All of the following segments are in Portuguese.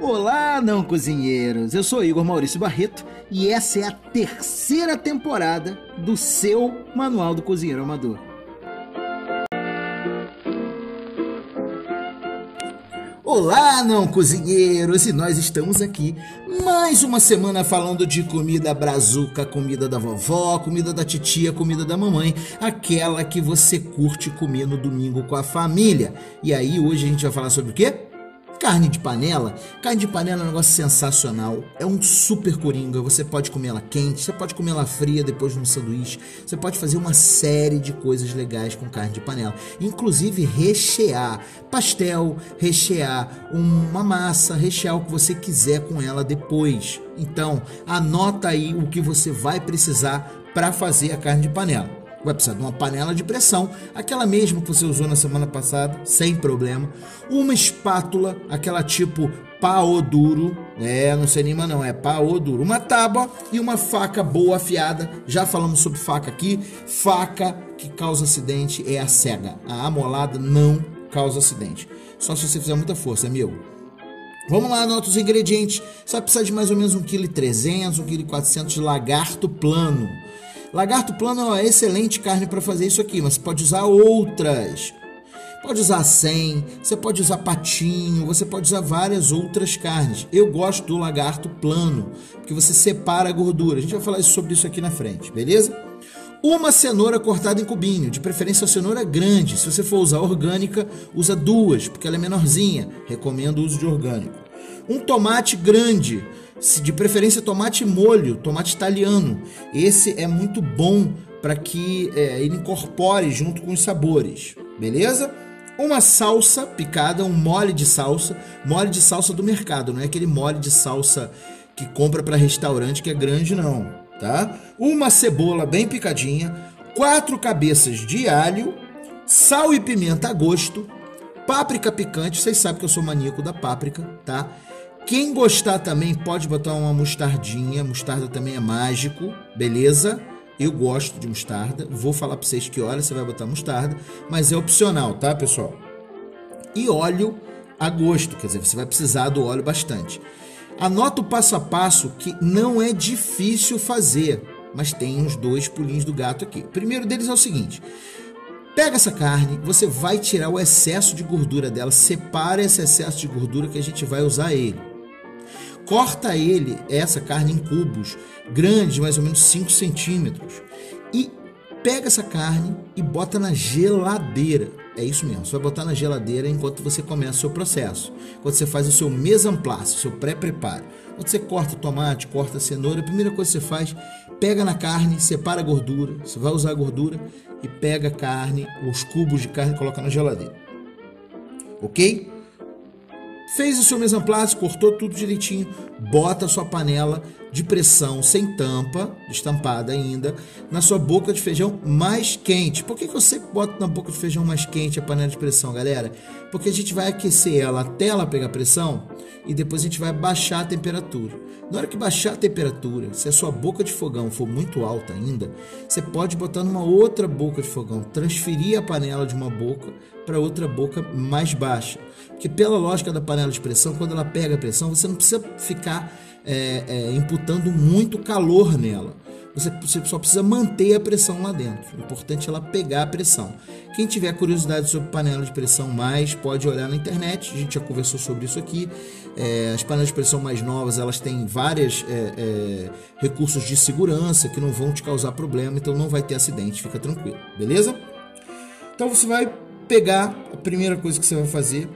Olá, não cozinheiros! Eu sou Igor Maurício Barreto e essa é a terceira temporada do seu Manual do Cozinheiro Amador. Olá, não cozinheiros! E nós estamos aqui mais uma semana falando de comida brazuca, comida da vovó, comida da titia, comida da mamãe, aquela que você curte comer no domingo com a família. E aí, hoje a gente vai falar sobre o quê? Carne de panela. Carne de panela é um negócio sensacional. É um super coringa. Você pode comer ela quente, você pode comer ela fria depois de um sanduíche. Você pode fazer uma série de coisas legais com carne de panela. Inclusive rechear pastel, rechear uma massa, rechear o que você quiser com ela depois. Então, anota aí o que você vai precisar para fazer a carne de panela vai precisar de uma panela de pressão, aquela mesma que você usou na semana passada, sem problema. Uma espátula, aquela tipo pau duro, é, não sei nem não, é pau duro. Uma tábua e uma faca boa afiada. Já falamos sobre faca aqui. Faca que causa acidente é a cega. A amolada não causa acidente. Só se você fizer muita força, amigo. Vamos lá, anota os ingredientes. Você vai precisar de mais ou menos 1,3 kg, 1,4 kg de lagarto plano. Lagarto plano é uma excelente carne para fazer isso aqui, mas você pode usar outras. Pode usar 100, você pode usar patinho, você pode usar várias outras carnes. Eu gosto do lagarto plano, porque você separa a gordura. A gente vai falar sobre isso aqui na frente, beleza? Uma cenoura cortada em cubinho, de preferência a cenoura grande. Se você for usar orgânica, usa duas, porque ela é menorzinha. Recomendo o uso de orgânico. Um tomate grande, de preferência tomate molho, tomate italiano. Esse é muito bom para que é, ele incorpore junto com os sabores, beleza? Uma salsa picada, um mole de salsa, mole de salsa do mercado, não é aquele mole de salsa que compra para restaurante que é grande não, tá? Uma cebola bem picadinha, quatro cabeças de alho, sal e pimenta a gosto, páprica picante, vocês sabem que eu sou maníaco da páprica, tá? Quem gostar também pode botar uma mostardinha. Mostarda também é mágico, beleza? Eu gosto de mostarda. Vou falar para vocês que hora você vai botar mostarda, mas é opcional, tá, pessoal? E óleo a gosto, quer dizer, você vai precisar do óleo bastante. Anota o passo a passo que não é difícil fazer, mas tem uns dois pulinhos do gato aqui. O primeiro deles é o seguinte: Pega essa carne, você vai tirar o excesso de gordura dela, separa esse excesso de gordura que a gente vai usar ele corta ele, essa carne, em cubos grandes, mais ou menos 5 centímetros, e pega essa carne e bota na geladeira. É isso mesmo, você vai botar na geladeira enquanto você começa o seu processo. Quando você faz o seu mise en place, o seu pré-preparo. Quando você corta tomate, corta cenoura, a primeira coisa que você faz, pega na carne, separa a gordura, você vai usar a gordura e pega a carne, os cubos de carne e coloca na geladeira. OK? Fez o seu mise cortou tudo direitinho, bota a sua panela de pressão sem tampa, estampada ainda, na sua boca de feijão mais quente. Por que, que eu sempre boto na boca de feijão mais quente a panela de pressão, galera? Porque a gente vai aquecer ela até ela pegar pressão e depois a gente vai baixar a temperatura. Na hora que baixar a temperatura, se a sua boca de fogão for muito alta ainda, você pode botar numa outra boca de fogão, transferir a panela de uma boca para outra boca mais baixa. Porque pela lógica da panela de pressão, quando ela pega a pressão, você não precisa ficar é, é, imputando muito calor nela. Você, você, só precisa manter a pressão lá dentro. O importante é ela pegar a pressão. Quem tiver curiosidade sobre panela de pressão mais, pode olhar na internet. A gente já conversou sobre isso aqui. É, as panelas de pressão mais novas, elas têm vários é, é, recursos de segurança que não vão te causar problema, então não vai ter acidente, fica tranquilo, beleza? Então você vai pegar a primeira coisa que você vai fazer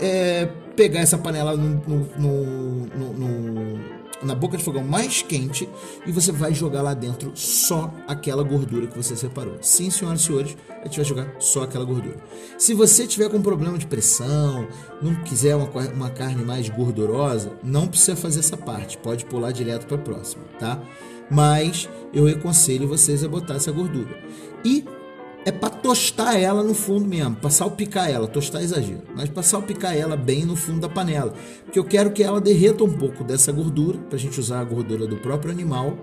é pegar essa panela no, no, no, na boca de fogão mais quente e você vai jogar lá dentro só aquela gordura que você separou. Sim, senhoras e senhores, a gente vai jogar só aquela gordura. Se você tiver com problema de pressão, não quiser uma, uma carne mais gordurosa, não precisa fazer essa parte, pode pular direto para a próxima, tá? Mas eu aconselho vocês a botar essa gordura. E é para tostar ela no fundo mesmo, para salpicar ela, tostar é exagero, mas para salpicar ela bem no fundo da panela, porque eu quero que ela derreta um pouco dessa gordura, para a gente usar a gordura do próprio animal,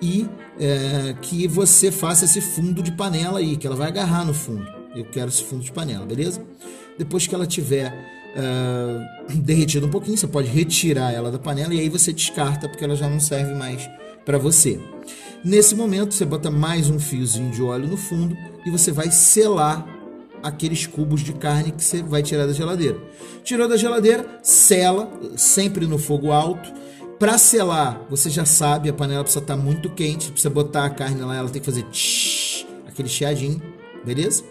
e é, que você faça esse fundo de panela aí, que ela vai agarrar no fundo, Eu quero esse fundo de panela, beleza? Depois que ela tiver uh, derretido um pouquinho, você pode retirar ela da panela e aí você descarta porque ela já não serve mais para você. Nesse momento, você bota mais um fiozinho de óleo no fundo e você vai selar aqueles cubos de carne que você vai tirar da geladeira. Tirou da geladeira, sela, sempre no fogo alto. Para selar, você já sabe, a panela precisa estar tá muito quente. Precisa botar a carne lá, ela tem que fazer tsh, aquele chiadinho, beleza?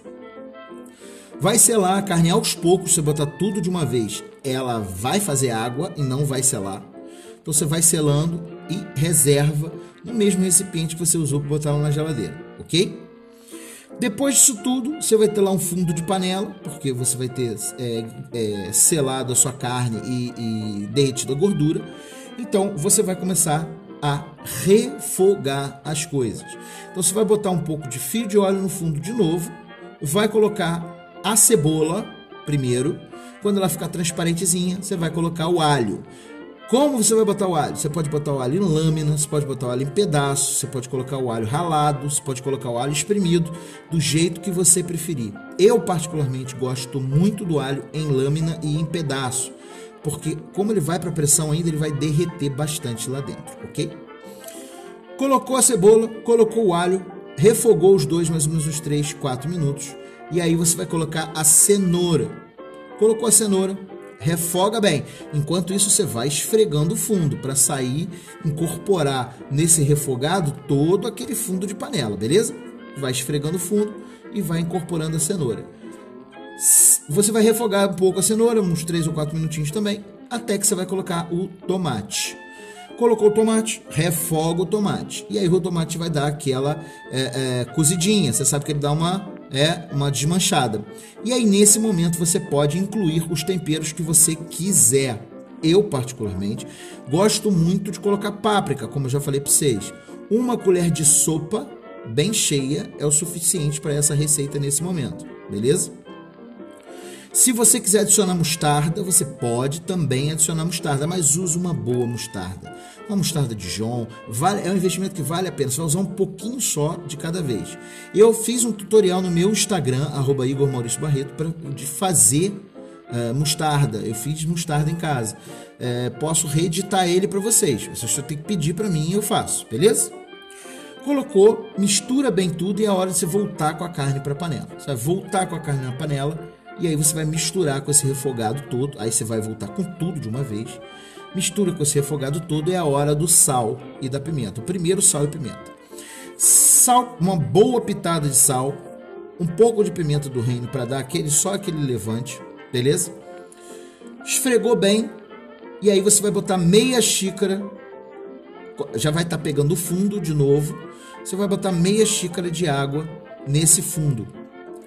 Vai selar a carne aos poucos, você botar tudo de uma vez. Ela vai fazer água e não vai selar. Então você vai selando e reserva no mesmo recipiente que você usou para botar lá na geladeira, ok? Depois disso tudo, você vai ter lá um fundo de panela, porque você vai ter é, é, selado a sua carne e, e derretido a gordura. Então você vai começar a refogar as coisas. Então você vai botar um pouco de fio de óleo no fundo de novo, vai colocar a cebola primeiro. Quando ela ficar transparentezinha, você vai colocar o alho. Como você vai botar o alho? Você pode botar o alho em lâminas, pode botar o alho em pedaços, você pode colocar o alho ralado, você pode colocar o alho espremido, do jeito que você preferir. Eu, particularmente, gosto muito do alho em lâmina e em pedaço, porque como ele vai para pressão ainda, ele vai derreter bastante lá dentro, ok? Colocou a cebola, colocou o alho, refogou os dois mais ou menos uns 3, 4 minutos, e aí você vai colocar a cenoura. Colocou a cenoura, refoga bem. Enquanto isso, você vai esfregando o fundo para sair, incorporar nesse refogado todo aquele fundo de panela, beleza? Vai esfregando o fundo e vai incorporando a cenoura. Você vai refogar um pouco a cenoura, uns 3 ou 4 minutinhos também, até que você vai colocar o tomate. Colocou o tomate, refoga o tomate. E aí o tomate vai dar aquela é, é, cozidinha. Você sabe que ele dá uma é uma desmanchada. E aí nesse momento você pode incluir os temperos que você quiser. Eu particularmente gosto muito de colocar páprica, como eu já falei para vocês. Uma colher de sopa bem cheia é o suficiente para essa receita nesse momento, beleza? Se você quiser adicionar mostarda, você pode também adicionar mostarda, mas use uma boa mostarda uma mostarda Dijon, vale, é um investimento que vale a pena, vai usar um pouquinho só de cada vez. Eu fiz um tutorial no meu Instagram, arroba Igor Maurício Barreto, pra, de fazer uh, mostarda. Eu fiz mostarda em casa. Uh, posso reeditar ele para vocês. Vocês só tem que pedir para mim e eu faço, beleza? Colocou, mistura bem tudo e é hora de você voltar com a carne para a panela. Você vai voltar com a carne na panela e aí você vai misturar com esse refogado todo. Aí você vai voltar com tudo de uma vez Mistura com esse refogado todo, é a hora do sal e da pimenta. O primeiro, sal e pimenta. Sal, uma boa pitada de sal, um pouco de pimenta do reino para dar aquele só aquele levante, beleza? Esfregou bem e aí você vai botar meia xícara, já vai estar tá pegando o fundo de novo. Você vai botar meia xícara de água nesse fundo.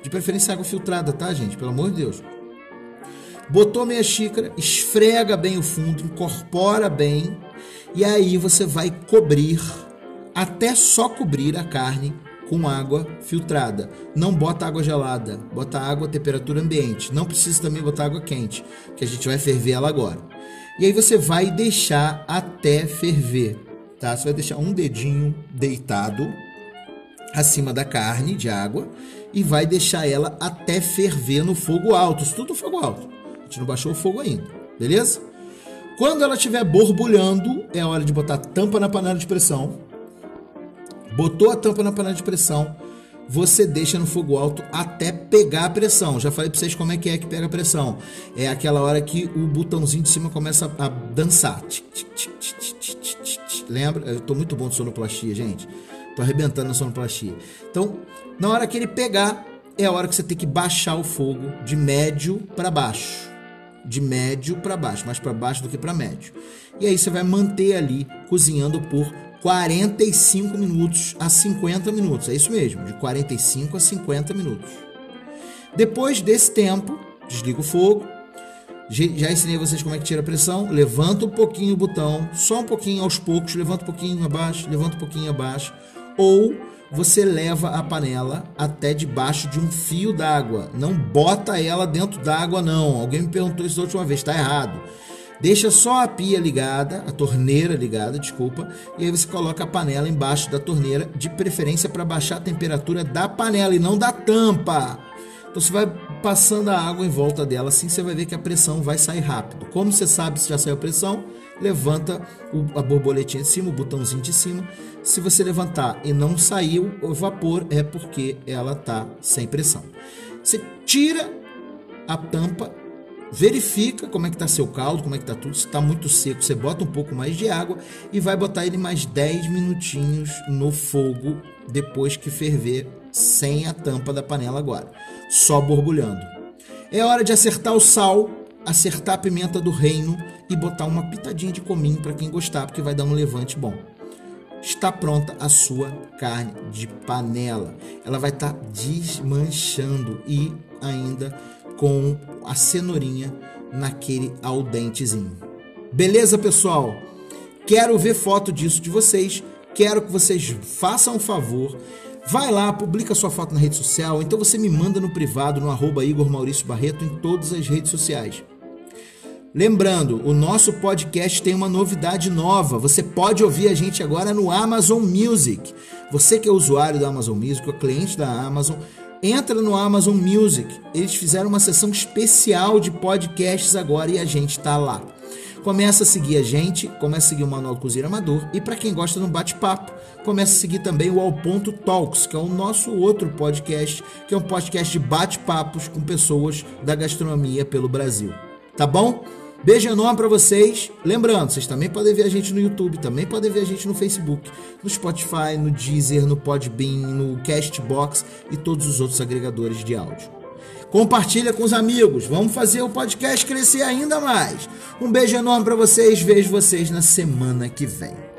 De preferência água filtrada, tá, gente? Pelo amor de Deus. Botou meia xícara, esfrega bem o fundo, incorpora bem e aí você vai cobrir até só cobrir a carne com água filtrada. Não bota água gelada, bota água a temperatura ambiente. Não precisa também botar água quente, que a gente vai ferver ela agora. E aí você vai deixar até ferver, tá? Você vai deixar um dedinho deitado acima da carne de água e vai deixar ela até ferver no fogo alto, isso tudo fogo alto gente não baixou o fogo ainda, beleza? Quando ela estiver borbulhando, é hora de botar a tampa na panela de pressão. Botou a tampa na panela de pressão, você deixa no fogo alto até pegar a pressão. Já falei para vocês como é que é que pega a pressão. É aquela hora que o botãozinho de cima começa a dançar. Lembra? Eu tô muito bom de sonoplastia, gente. Tô arrebentando na sonoplastia. Então, na hora que ele pegar, é a hora que você tem que baixar o fogo de médio para baixo de médio para baixo, mais para baixo do que para médio. E aí você vai manter ali cozinhando por 45 minutos a 50 minutos. É isso mesmo, de 45 a 50 minutos. Depois desse tempo, desliga o fogo. Já ensinei vocês como é que tira a pressão. Levanta um pouquinho o botão, só um pouquinho aos poucos, levanta um pouquinho abaixo, levanta um pouquinho abaixo. Ou você leva a panela até debaixo de um fio d'água. Não bota ela dentro d'água, não. Alguém me perguntou isso da última vez, está errado. Deixa só a pia ligada, a torneira ligada, desculpa, e aí você coloca a panela embaixo da torneira, de preferência para baixar a temperatura da panela e não da tampa. Então você vai passando a água em volta dela, assim você vai ver que a pressão vai sair rápido. Como você sabe se já saiu a pressão? Levanta a borboletinha de cima, o botãozinho de cima. Se você levantar e não saiu o vapor, é porque ela está sem pressão. Você tira a tampa, verifica como é que está seu caldo, como é que está tudo. Se está muito seco, você bota um pouco mais de água e vai botar ele mais 10 minutinhos no fogo depois que ferver sem a tampa da panela agora, só borbulhando. É hora de acertar o sal, acertar a pimenta do reino e botar uma pitadinha de cominho para quem gostar, porque vai dar um levante bom. Está pronta a sua carne de panela. Ela vai estar tá desmanchando e ainda com a cenourinha naquele al dentezinho. Beleza, pessoal? Quero ver foto disso de vocês. Quero que vocês façam um favor Vai lá, publica sua foto na rede social, então você me manda no privado, no arroba Igor Maurício Barreto, em todas as redes sociais. Lembrando, o nosso podcast tem uma novidade nova. Você pode ouvir a gente agora no Amazon Music. Você que é usuário da Amazon Music, ou cliente da Amazon, entra no Amazon Music. Eles fizeram uma sessão especial de podcasts agora e a gente está lá. Começa a seguir a gente, começa a seguir o Manual Cozinheiro Amador e para quem gosta do bate-papo, começa a seguir também o Ao Ponto Talks, que é o nosso outro podcast, que é um podcast de bate-papos com pessoas da gastronomia pelo Brasil. Tá bom? Beijo enorme para vocês. Lembrando, vocês também podem ver a gente no YouTube, também podem ver a gente no Facebook, no Spotify, no Deezer, no Podbean, no Castbox e todos os outros agregadores de áudio. Compartilha com os amigos. Vamos fazer o podcast crescer ainda mais. Um beijo enorme para vocês. Vejo vocês na semana que vem.